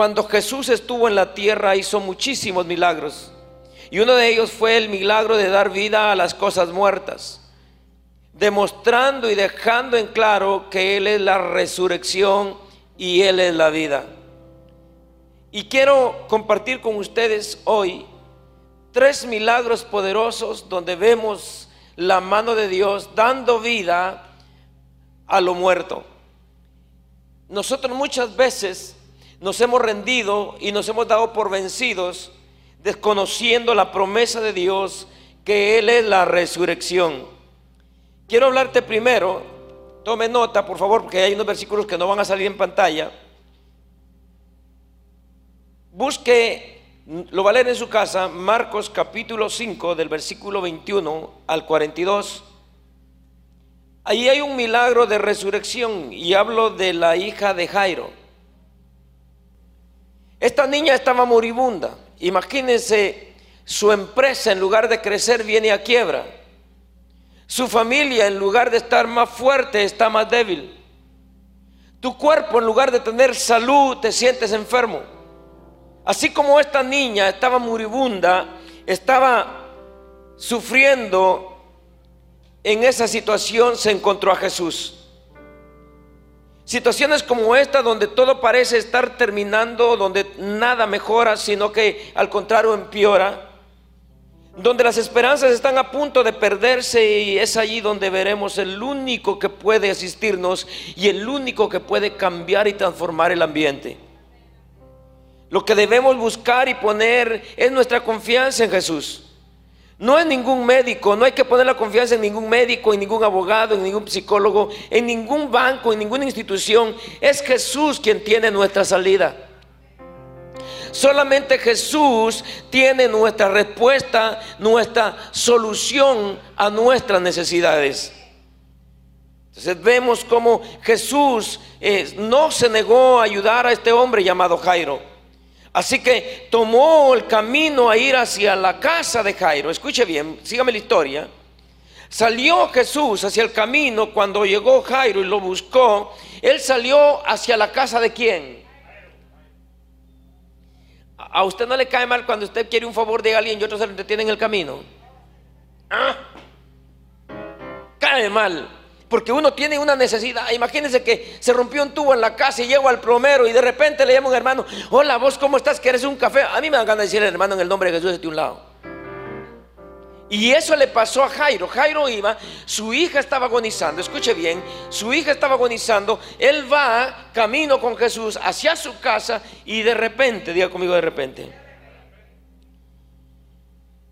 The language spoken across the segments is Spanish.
Cuando Jesús estuvo en la tierra hizo muchísimos milagros. Y uno de ellos fue el milagro de dar vida a las cosas muertas, demostrando y dejando en claro que Él es la resurrección y Él es la vida. Y quiero compartir con ustedes hoy tres milagros poderosos donde vemos la mano de Dios dando vida a lo muerto. Nosotros muchas veces nos hemos rendido y nos hemos dado por vencidos desconociendo la promesa de Dios que Él es la resurrección. Quiero hablarte primero, tome nota por favor porque hay unos versículos que no van a salir en pantalla. Busque, lo va a leer en su casa, Marcos capítulo 5 del versículo 21 al 42. Ahí hay un milagro de resurrección y hablo de la hija de Jairo. Esta niña estaba moribunda. Imagínense, su empresa en lugar de crecer viene a quiebra. Su familia en lugar de estar más fuerte está más débil. Tu cuerpo en lugar de tener salud te sientes enfermo. Así como esta niña estaba moribunda, estaba sufriendo en esa situación, se encontró a Jesús. Situaciones como esta donde todo parece estar terminando, donde nada mejora, sino que al contrario empeora, donde las esperanzas están a punto de perderse y es allí donde veremos el único que puede asistirnos y el único que puede cambiar y transformar el ambiente. Lo que debemos buscar y poner es nuestra confianza en Jesús. No es ningún médico, no hay que poner la confianza en ningún médico, en ningún abogado, en ningún psicólogo, en ningún banco, en ninguna institución. Es Jesús quien tiene nuestra salida. Solamente Jesús tiene nuestra respuesta, nuestra solución a nuestras necesidades. Entonces vemos cómo Jesús eh, no se negó a ayudar a este hombre llamado Jairo. Así que tomó el camino a ir hacia la casa de Jairo. Escuche bien, sígame la historia. Salió Jesús hacia el camino cuando llegó Jairo y lo buscó. Él salió hacia la casa de quién? ¿A usted no le cae mal cuando usted quiere un favor de alguien y otros se lo entretienen en el camino? ¿Ah? Cae mal. Porque uno tiene una necesidad. Imagínense que se rompió un tubo en la casa y llego al plomero y de repente le llamo a un hermano, hola, vos cómo estás, ¿quieres un café? A mí me dan ganas de decirle hermano en el nombre de Jesús de un lado. Y eso le pasó a Jairo. Jairo iba, su hija estaba agonizando, escuche bien, su hija estaba agonizando, él va camino con Jesús hacia su casa y de repente, diga conmigo de repente,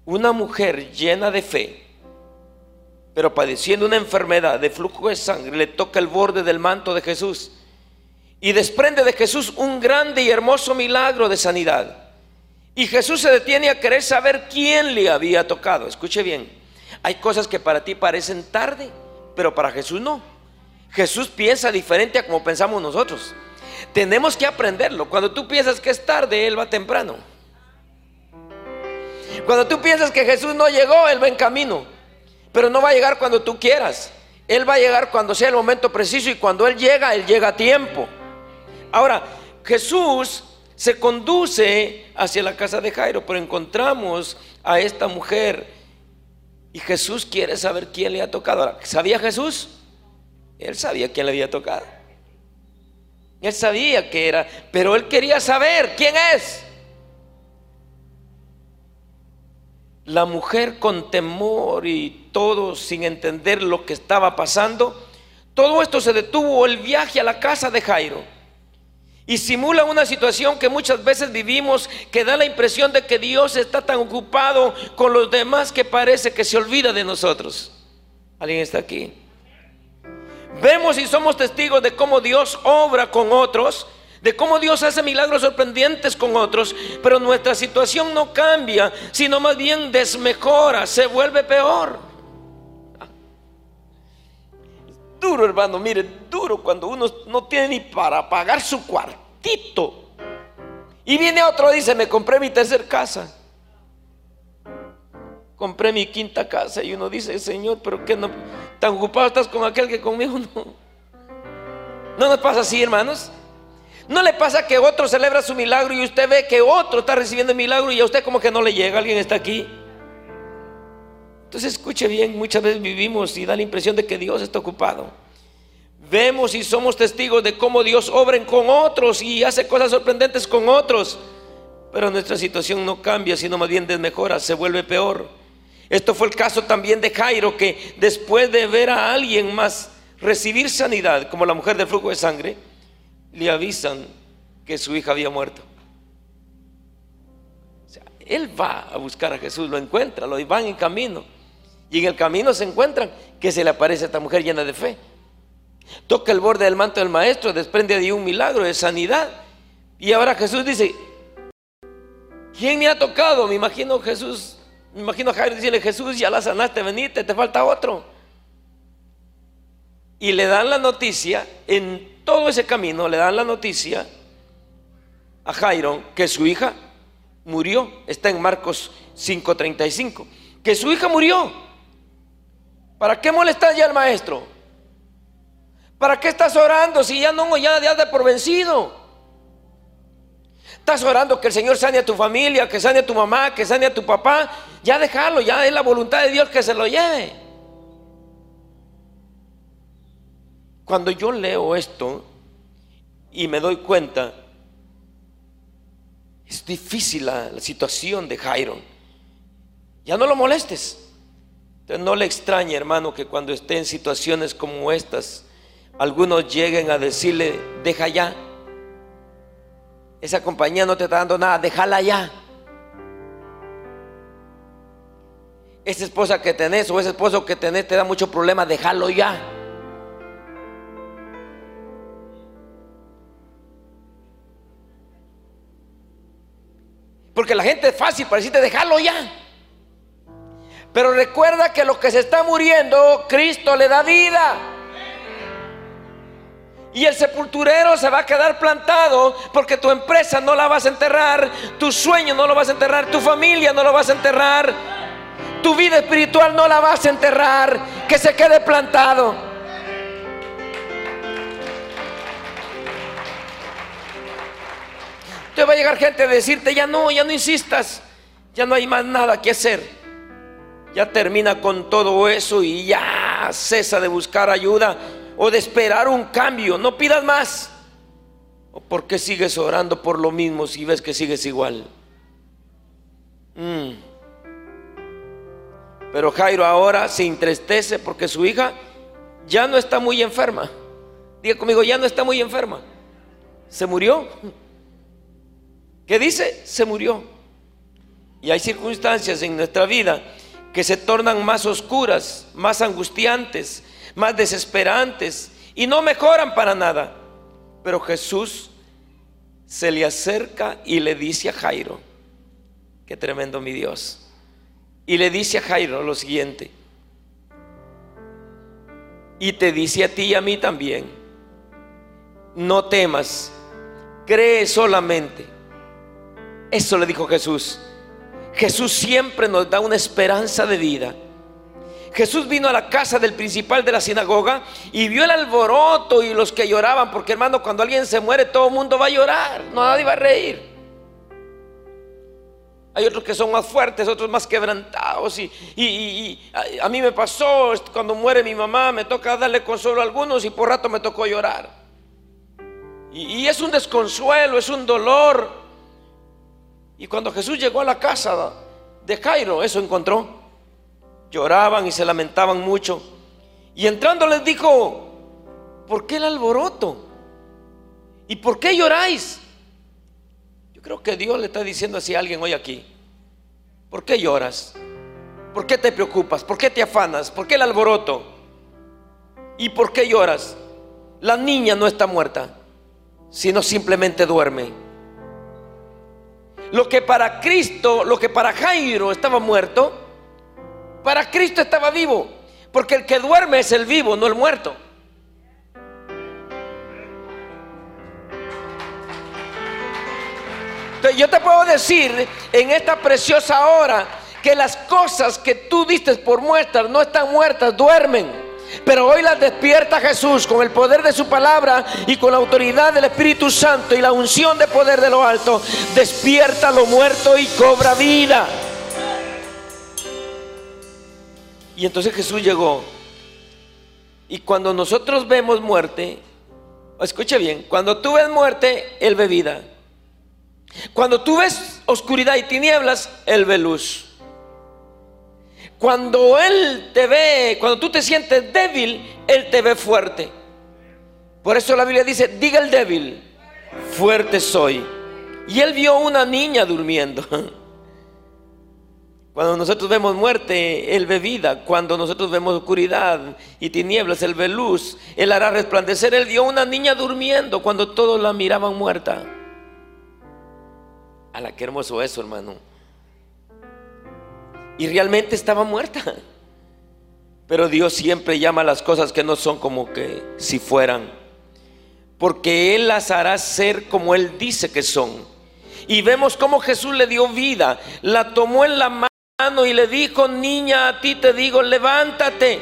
una mujer llena de fe, pero padeciendo una enfermedad de flujo de sangre, le toca el borde del manto de Jesús y desprende de Jesús un grande y hermoso milagro de sanidad. Y Jesús se detiene a querer saber quién le había tocado. Escuche bien, hay cosas que para ti parecen tarde, pero para Jesús no. Jesús piensa diferente a como pensamos nosotros. Tenemos que aprenderlo. Cuando tú piensas que es tarde, Él va temprano. Cuando tú piensas que Jesús no llegó, Él va en camino. Pero no va a llegar cuando tú quieras. Él va a llegar cuando sea el momento preciso y cuando Él llega, Él llega a tiempo. Ahora, Jesús se conduce hacia la casa de Jairo, pero encontramos a esta mujer y Jesús quiere saber quién le ha tocado. ¿Sabía Jesús? Él sabía quién le había tocado. Él sabía que era, pero él quería saber quién es. La mujer con temor y sin entender lo que estaba pasando, todo esto se detuvo el viaje a la casa de Jairo. Y simula una situación que muchas veces vivimos que da la impresión de que Dios está tan ocupado con los demás que parece que se olvida de nosotros. ¿Alguien está aquí? Vemos y somos testigos de cómo Dios obra con otros de cómo Dios hace milagros sorprendentes con otros, pero nuestra situación no cambia, sino más bien desmejora, se vuelve peor. Duro, hermano, mire, duro cuando uno no tiene ni para pagar su cuartito. Y viene otro dice, me compré mi tercer casa. Compré mi quinta casa y uno dice, Señor, pero qué no, tan ocupado estás con aquel que conmigo no. No nos pasa así, hermanos. ¿No le pasa que otro celebra su milagro y usted ve que otro está recibiendo el milagro y a usted como que no le llega? ¿Alguien está aquí? Entonces escuche bien, muchas veces vivimos y da la impresión de que Dios está ocupado. Vemos y somos testigos de cómo Dios obra con otros y hace cosas sorprendentes con otros. Pero nuestra situación no cambia, sino más bien desmejora, se vuelve peor. Esto fue el caso también de Jairo, que después de ver a alguien más recibir sanidad, como la mujer del flujo de sangre, le avisan que su hija había muerto. Él va a buscar a Jesús, lo encuentra, lo van en camino. Y en el camino se encuentran que se le aparece a esta mujer llena de fe. Toca el borde del manto del maestro, desprende de un milagro de sanidad. Y ahora Jesús dice, ¿quién me ha tocado? Me imagino Jesús, me imagino a Jairo decirle, Jesús, ya la sanaste, venite, te falta otro. Y le dan la noticia, en todo ese camino le dan la noticia a Jairo que su hija murió. Está en Marcos 5:35. Que su hija murió. ¿Para qué molestas ya al maestro? ¿Para qué estás orando si ya no, ya, ya de por vencido? Estás orando que el Señor sane a tu familia, que sane a tu mamá, que sane a tu papá. Ya déjalo, ya es la voluntad de Dios que se lo lleve. Cuando yo leo esto y me doy cuenta, es difícil la, la situación de Jairo. Ya no lo molestes. Entonces no le extrañe, hermano, que cuando esté en situaciones como estas, algunos lleguen a decirle, deja ya. Esa compañía no te está dando nada, déjala ya. Esa esposa que tenés o ese esposo que tenés te da mucho problema, déjalo ya. Porque la gente es fácil para decirte, déjalo ya. Pero recuerda que lo que se está muriendo, Cristo le da vida. Y el sepulturero se va a quedar plantado porque tu empresa no la vas a enterrar, tu sueño no lo vas a enterrar, tu familia no lo vas a enterrar, tu vida espiritual no la vas a enterrar, que se quede plantado. Te va a llegar gente a decirte, ya no, ya no insistas, ya no hay más nada que hacer ya termina con todo eso y ya cesa de buscar ayuda o de esperar un cambio. No pidas más. ¿O por qué sigues orando por lo mismo si ves que sigues igual? Mm. Pero Jairo ahora se entristece porque su hija ya no está muy enferma. Diga conmigo, ya no está muy enferma. Se murió. ¿Qué dice? Se murió. Y hay circunstancias en nuestra vida que se tornan más oscuras, más angustiantes, más desesperantes y no mejoran para nada. Pero Jesús se le acerca y le dice a Jairo, qué tremendo mi Dios, y le dice a Jairo lo siguiente, y te dice a ti y a mí también, no temas, cree solamente. Eso le dijo Jesús. Jesús siempre nos da una esperanza de vida. Jesús vino a la casa del principal de la sinagoga y vio el alboroto y los que lloraban, porque hermano, cuando alguien se muere todo el mundo va a llorar, no nadie va a reír. Hay otros que son más fuertes, otros más quebrantados. Y, a, mí me pasó, cuando muere mi mamá, me toca darle consuelo a algunos y por rato me tocó llorar. y es un desconsuelo, es un dolor. Y cuando Jesús llegó a la casa de Jairo, eso encontró. Lloraban y se lamentaban mucho. Y entrando les dijo, ¿por qué el alboroto? ¿Y por qué lloráis? Yo creo que Dios le está diciendo así a alguien hoy aquí. ¿Por qué lloras? ¿Por qué te preocupas? ¿Por qué te afanas? ¿Por qué el alboroto? ¿Y por qué lloras? La niña no está muerta, sino simplemente duerme. Lo que para Cristo, lo que para Jairo estaba muerto, para Cristo estaba vivo. Porque el que duerme es el vivo, no el muerto. Entonces, yo te puedo decir en esta preciosa hora que las cosas que tú diste por muertas no están muertas, duermen. Pero hoy las despierta Jesús con el poder de su palabra y con la autoridad del Espíritu Santo y la unción de poder de lo alto. Despierta lo muerto y cobra vida. Y entonces Jesús llegó. Y cuando nosotros vemos muerte, escuche bien, cuando tú ves muerte, Él ve vida. Cuando tú ves oscuridad y tinieblas, Él ve luz. Cuando Él te ve, cuando tú te sientes débil, Él te ve fuerte. Por eso la Biblia dice, diga el débil, fuerte soy. Y Él vio una niña durmiendo. Cuando nosotros vemos muerte, Él ve vida. Cuando nosotros vemos oscuridad y tinieblas, Él ve luz. Él hará resplandecer. Él vio una niña durmiendo cuando todos la miraban muerta. A la que hermoso eso, hermano. Y realmente estaba muerta. Pero Dios siempre llama a las cosas que no son como que si fueran. Porque Él las hará ser como Él dice que son. Y vemos cómo Jesús le dio vida. La tomó en la mano y le dijo, niña, a ti te digo, levántate.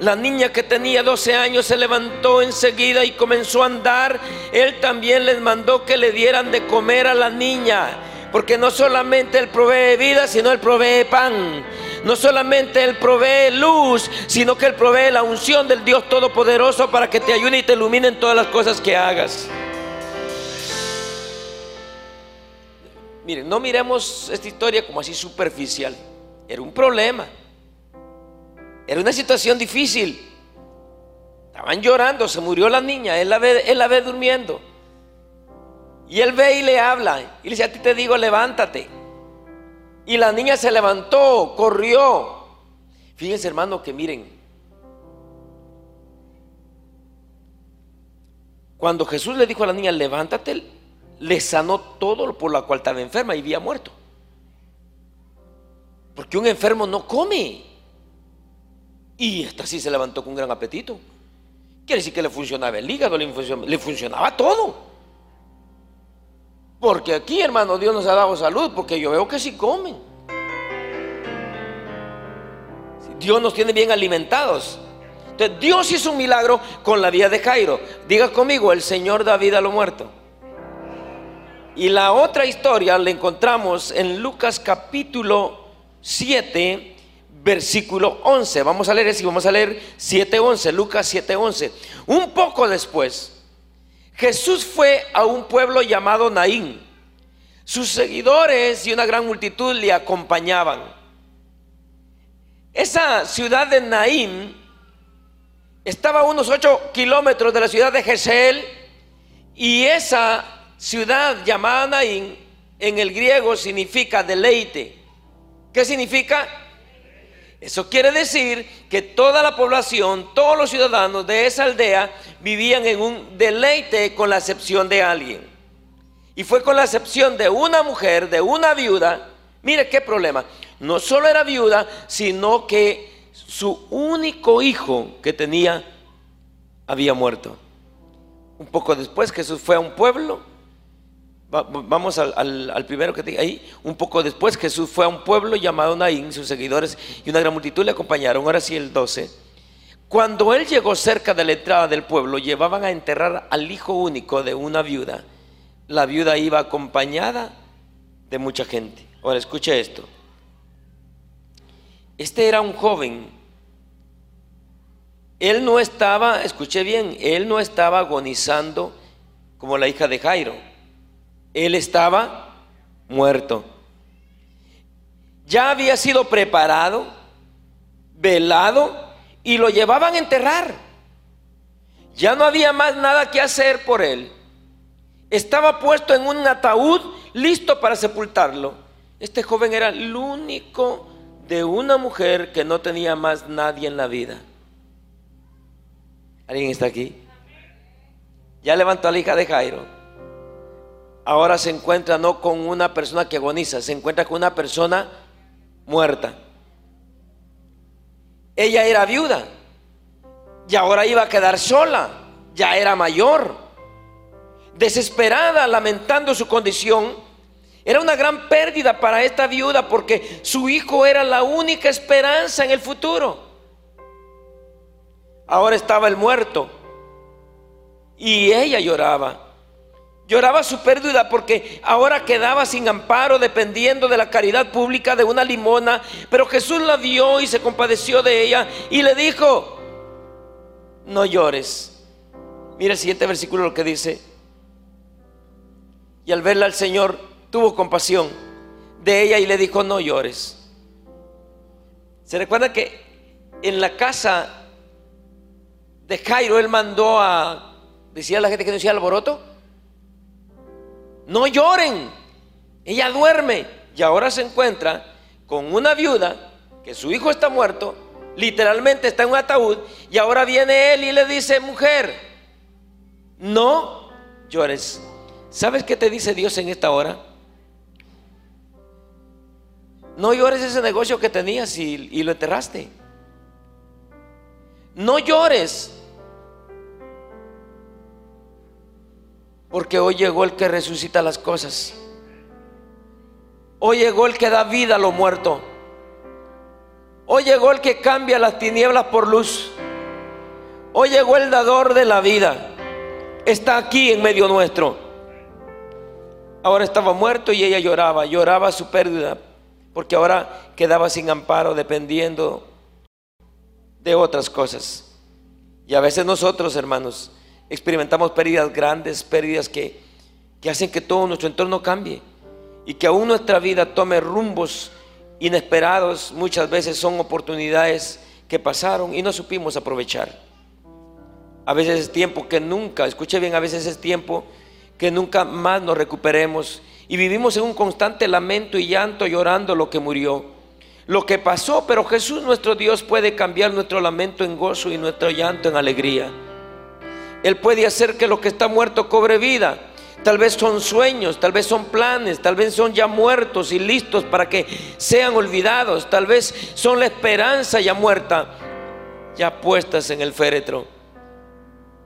La niña que tenía 12 años se levantó enseguida y comenzó a andar. Él también les mandó que le dieran de comer a la niña. Porque no solamente Él provee vida, sino Él provee pan. No solamente Él provee luz, sino que Él provee la unción del Dios Todopoderoso para que te ayude y te ilumine en todas las cosas que hagas. Miren, no miremos esta historia como así superficial. Era un problema. Era una situación difícil. Estaban llorando, se murió la niña, él la ve, él la ve durmiendo. Y él ve y le habla. Y le dice, a ti te digo, levántate. Y la niña se levantó, corrió. Fíjense hermano que miren. Cuando Jesús le dijo a la niña, levántate, le sanó todo por la cual estaba enferma y había muerto. Porque un enfermo no come. Y esta sí se levantó con gran apetito. Quiere decir que le funcionaba el hígado, le funcionaba todo. Porque aquí, hermano, Dios nos ha dado salud, porque yo veo que sí comen. Dios nos tiene bien alimentados. Entonces, Dios hizo un milagro con la vida de Jairo. Diga conmigo, el Señor da vida a lo muerto. Y la otra historia la encontramos en Lucas capítulo 7, versículo 11. Vamos a leer eso y vamos a leer 7.11, Lucas 7.11. Un poco después, Jesús fue a un pueblo llamado Naín. Sus seguidores y una gran multitud le acompañaban. Esa ciudad de Naín estaba a unos 8 kilómetros de la ciudad de Jezeel y esa ciudad llamada Naín en el griego significa deleite. ¿Qué significa? Eso quiere decir que toda la población, todos los ciudadanos de esa aldea vivían en un deleite con la excepción de alguien. Y fue con la excepción de una mujer, de una viuda. Mire qué problema. No solo era viuda, sino que su único hijo que tenía había muerto. Un poco después Jesús fue a un pueblo Vamos al, primero que te ahí. Un poco después Jesús fue a un pueblo llamado Naín, sus seguidores y una gran multitud le acompañaron. Ahora sí el 12. Cuando él llegó cerca de la entrada del pueblo, llevaban a enterrar al hijo único de una viuda. La viuda iba acompañada de mucha gente. Ahora escuche esto. Este era un joven. Él no estaba, escuche bien, él no estaba agonizando como la hija de Jairo él estaba muerto. Ya había sido preparado, velado y lo llevaban a enterrar. Ya no había más nada que hacer por él. Estaba puesto en un ataúd listo para sepultarlo. Este joven era el único de una mujer que no tenía más nadie en la vida. ¿Alguien está aquí? Ya levantó a la hija de Jairo ahora se encuentra no con una persona que agoniza, se encuentra con una persona muerta. Ella era viuda y ahora iba a quedar sola, ya era mayor, desesperada, lamentando su condición. Era una gran pérdida para esta viuda porque su hijo era la única esperanza en el futuro. Ahora estaba el muerto. Y ella lloraba. Lloraba su pérdida porque ahora quedaba sin amparo dependiendo de la caridad pública de una limona. Pero Jesús la vio y se compadeció de ella y le dijo, no llores. Mira el siguiente versículo lo que dice. Y al verla el Señor tuvo compasión de ella y le dijo, no llores. ¿Se recuerda que en la casa de Jairo él mandó a, decía la gente que no hacía alboroto? No lloren, ella duerme y ahora se encuentra con una viuda que su hijo está muerto, literalmente está en un ataúd y ahora viene él y le dice, mujer, no llores. ¿Sabes qué te dice Dios en esta hora? No llores ese negocio que tenías y, lo enterraste. No llores Porque hoy llegó el que resucita las cosas. Hoy llegó el que da vida a lo muerto. Hoy llegó el que cambia las tinieblas por luz. Hoy llegó el dador de la vida. Está aquí en medio nuestro. Ahora estaba muerto y ella lloraba, lloraba su pérdida, porque ahora quedaba sin amparo dependiendo de otras cosas. Y a veces nosotros, hermanos, experimentamos pérdidas grandes, pérdidas que, que hacen que todo nuestro entorno cambie y que aún nuestra vida tome rumbos inesperados. Muchas veces son oportunidades que pasaron y no supimos aprovechar. A veces es tiempo que nunca, escuche bien, a veces es tiempo que nunca más nos recuperemos y vivimos en un constante lamento y llanto llorando lo que murió, lo que pasó, pero Jesús nuestro Dios puede cambiar nuestro lamento en gozo y nuestro llanto en alegría. Él puede hacer que lo que está muerto cobre vida. Tal vez son sueños, tal vez son planes, tal vez son ya muertos y listos para que sean olvidados. Tal vez son la esperanza ya muerta, ya puestas en el féretro.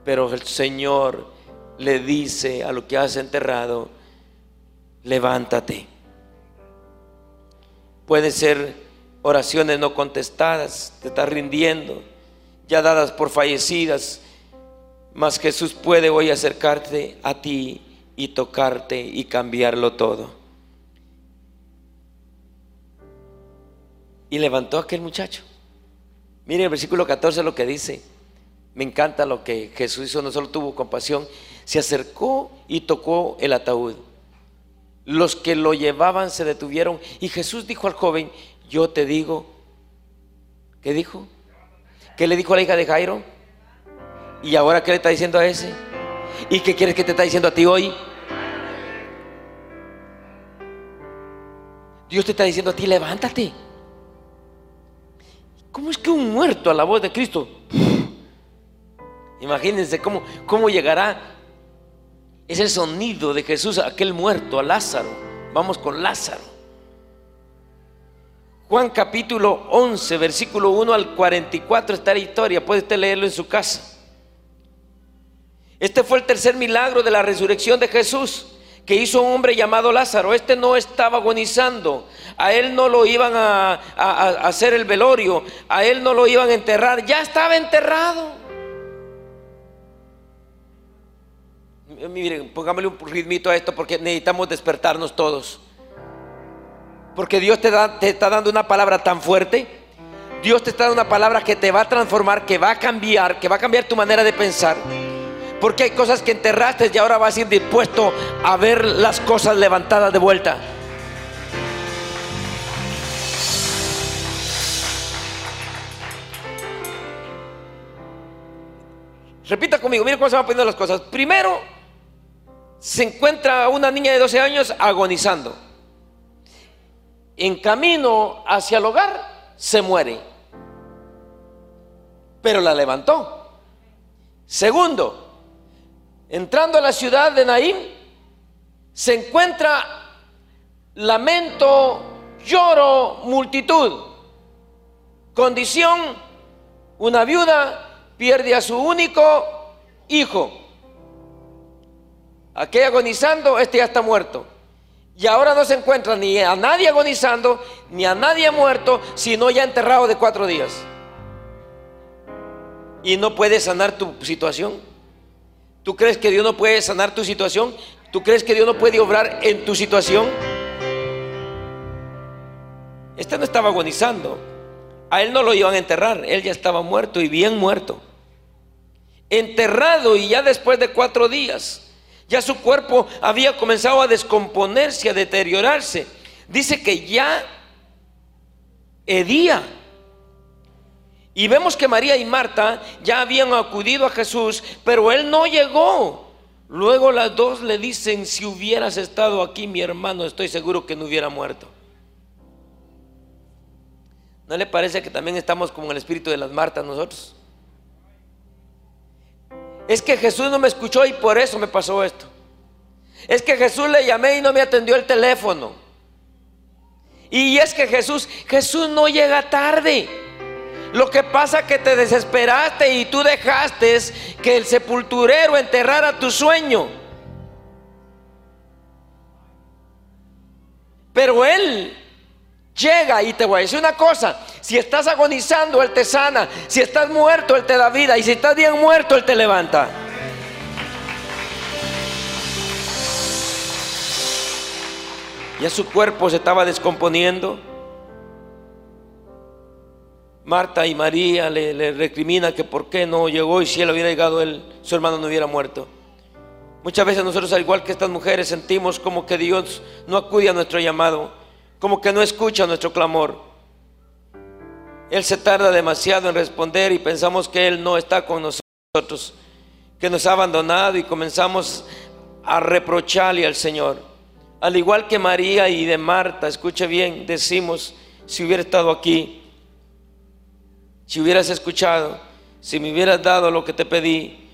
Pero el Señor le dice a lo que has enterrado, levántate. Pueden ser oraciones no contestadas, te estás rindiendo, ya dadas por fallecidas mas Jesús puede hoy acercarte a ti y tocarte y cambiarlo todo. Y levantó a aquel muchacho. Miren el versículo 14 lo que dice. Me encanta lo que Jesús hizo, no solo tuvo compasión, se acercó y tocó el ataúd. Los que lo llevaban se detuvieron y Jesús dijo al joven, yo te digo, ¿qué dijo? ¿Qué le dijo a la hija de Jairo? ¿Y ahora qué le está diciendo a ese? ¿Y qué quieres que te está diciendo a ti hoy? Dios te está diciendo a ti, levántate. ¿Cómo es que un muerto a la voz de Cristo? Imagínense cómo, cómo llegará. Es el sonido de Jesús a aquel muerto, a Lázaro. Vamos con Lázaro. Juan capítulo 11, versículo 1 al 44 está la historia. Puede usted leerlo en su casa. Este fue el tercer milagro de la resurrección de Jesús que hizo un hombre llamado Lázaro. Este no estaba agonizando. A él no lo iban a, hacer el velorio. A él no lo iban a enterrar. Ya estaba enterrado. Miren, pongámosle un ritmito a esto porque necesitamos despertarnos todos. Porque Dios te, te está dando una palabra tan fuerte. Dios te está dando una palabra que te va a transformar, que va a cambiar, que va a cambiar tu manera de pensar. Porque hay cosas que enterraste y ahora vas a ir dispuesto a ver las cosas levantadas de vuelta. Repita conmigo, mire cómo se van poniendo las cosas. Primero, se encuentra una niña de 12 años agonizando. En camino hacia el hogar, se muere. Pero la levantó. Segundo, Entrando a la ciudad de Naim, se encuentra lamento, lloro, multitud. Condición, una viuda pierde a su único hijo. Aquel agonizando, este ya está muerto. Y ahora no se encuentra ni a nadie agonizando, ni a nadie muerto, sino ya enterrado de cuatro días. y no puede sanar tu situación. ¿Tú crees que Dios no puede sanar tu situación? ¿Tú crees que Dios no puede obrar en tu situación? Este no estaba agonizando. A él no lo iban a enterrar. Él ya estaba muerto y bien muerto. Enterrado y ya después de cuatro días, ya su cuerpo había comenzado a descomponerse, a deteriorarse. Dice que ya hedía. Y vemos que María y Marta ya habían acudido a Jesús, pero él no llegó. Luego las dos le dicen, si hubieras estado aquí, mi hermano, estoy seguro que no hubiera muerto. ¿No le parece que también estamos como el espíritu de las Martas nosotros? Es que Jesús no me escuchó y por eso me pasó esto. Es que Jesús le llamé y no me atendió el teléfono. Y es que Jesús, Jesús no llega tarde. Lo que pasa es que te desesperaste y tú dejaste que el sepulturero enterrara tu sueño. Pero Él llega y te voy a decir una cosa. Si estás agonizando, Él te sana. Si estás muerto, Él te da vida. Y si estás bien muerto, Él te levanta. Ya su cuerpo se estaba descomponiendo. Marta y María le, le recrimina que por qué no llegó y si él hubiera llegado, él, su hermano no hubiera muerto. Muchas veces nosotros, al igual que estas mujeres, sentimos como que Dios no acude a nuestro llamado, como que no escucha nuestro clamor. Él se tarda demasiado en responder y pensamos que Él no está con nosotros, que nos ha abandonado y comenzamos a reprocharle al Señor. Al igual que María y de Marta, escuche bien, decimos, si hubiera estado aquí, si hubieras escuchado, si me hubieras dado lo que te pedí,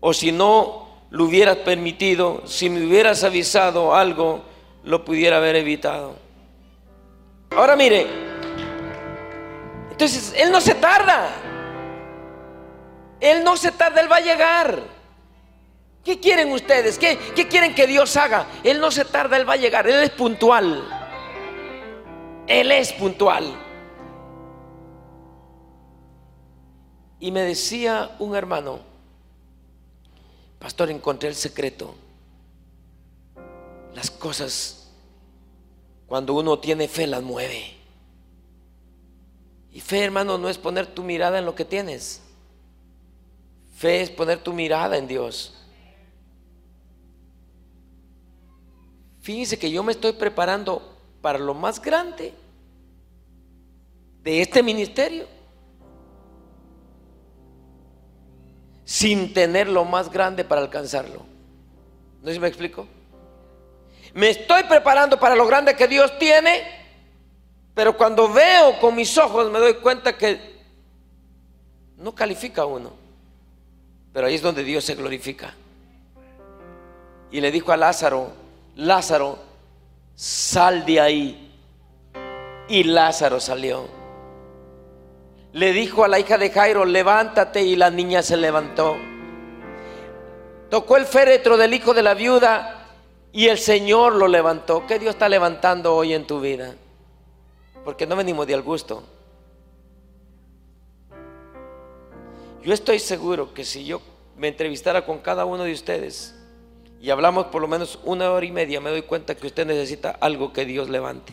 o si no lo hubieras permitido, si me hubieras avisado algo, lo pudiera haber evitado. Ahora mire, entonces Él no se tarda. Él no se tarda, Él va a llegar. ¿Qué quieren ustedes? ¿Qué, ¿Qué, quieren que Dios haga? Él no se tarda, Él va a llegar. Él es puntual. Él es puntual. Y me decía un hermano, pastor, encontré el secreto. Las cosas, cuando uno tiene fe, las mueve. Y fe, hermano, no es poner tu mirada en lo que tienes. Fe es poner tu mirada en Dios. Fíjense que yo me estoy preparando para lo más grande de este ministerio. Sin tener lo más grande para alcanzarlo. ¿No sé si me explico? Me estoy preparando para lo grande que Dios tiene, pero cuando veo con mis ojos me doy cuenta que no califica uno. Pero ahí es donde Dios se glorifica. Y le dijo a Lázaro, Lázaro, sal de ahí. Y Lázaro salió le dijo a la hija de Jairo, levántate y la niña se levantó. Tocó el féretro del hijo de la viuda y el Señor lo levantó. ¿Qué Dios está levantando hoy en tu vida? Porque no venimos de al gusto. Yo estoy seguro que si yo me entrevistara con cada uno de ustedes y hablamos por lo menos una hora y media, me doy cuenta que usted necesita algo que Dios levante.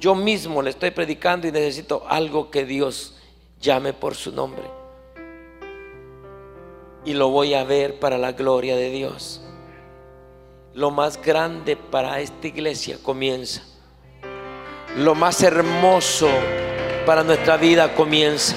Yo mismo le estoy predicando y necesito algo que Dios llame por su nombre. Y lo voy a ver para la gloria de Dios. Lo más grande para esta iglesia comienza. Lo más hermoso para nuestra vida comienza.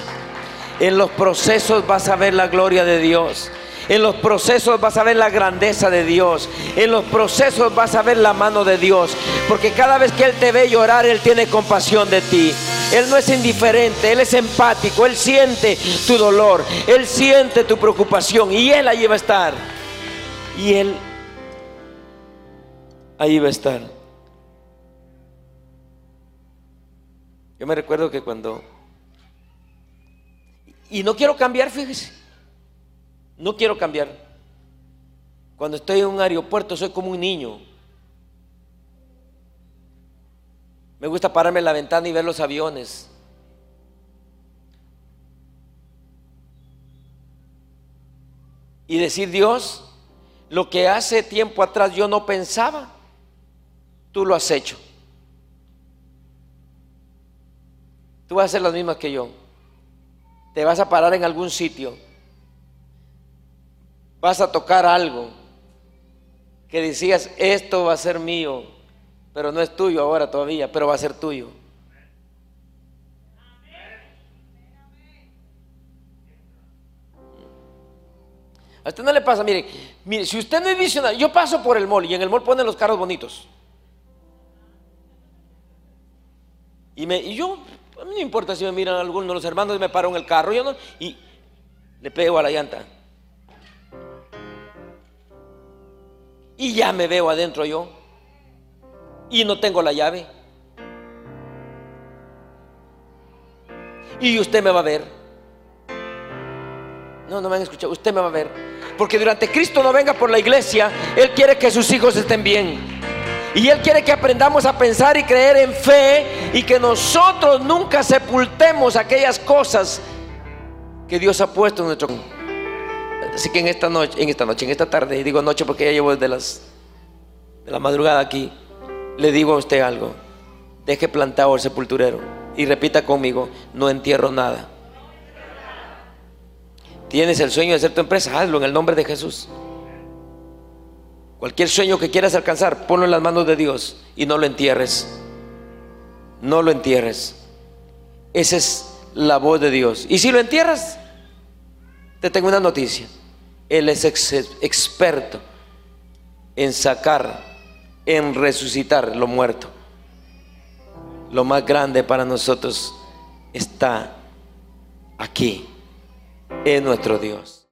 En los procesos vas a ver la gloria de Dios. En los procesos vas a ver la grandeza de Dios. En los procesos vas a ver la mano de Dios. Porque cada vez que Él te ve llorar, Él tiene compasión de ti. Él no es indiferente, Él es empático, Él siente tu dolor, Él siente tu preocupación y Él ahí va a estar. Y Él ahí va a estar. Yo me recuerdo que cuando... Y no quiero cambiar, fíjese. No quiero cambiar. Cuando estoy en un aeropuerto soy como un niño. Me gusta pararme en la ventana y ver los aviones. Y decir, Dios, lo que hace tiempo atrás yo no pensaba, tú lo has hecho. Tú vas a hacer las mismas que yo. Te vas a parar en algún sitio Vas a tocar algo que decías, esto va a ser mío, pero no es tuyo ahora todavía, pero va a ser tuyo. A usted no le pasa, mire, mire, si usted no es visionario, yo paso por el mall y en el mall ponen los carros bonitos. Y, me, y yo, a mí no importa si me miran algunos los hermanos me paro en el carro, yo y le pego a la llanta. Y ya me veo adentro yo. Y no tengo la llave. Y usted me va a ver. No, no me han escuchado. Usted me va a ver. Porque durante Cristo no venga por la iglesia, Él quiere que sus hijos estén bien. Y Él quiere que aprendamos a pensar y creer en fe y que nosotros nunca sepultemos aquellas cosas que Dios ha puesto en nuestro Así que en esta noche, en esta noche, en esta tarde, digo noche porque ya llevo desde las de la madrugada aquí, le digo a usted algo. Deje plantado el sepulturero y repita conmigo, no entierro nada. Tienes el sueño de hacer tu empresa, hazlo en el nombre de Jesús. Cualquier sueño que quieras alcanzar, ponlo en las manos de Dios y no lo entierres. No lo entierres. Esa es la voz de Dios. Y si lo entierras, te tengo una noticia. Él es experto en sacar, en resucitar lo muerto. Lo más grande para nosotros está aquí, en nuestro Dios.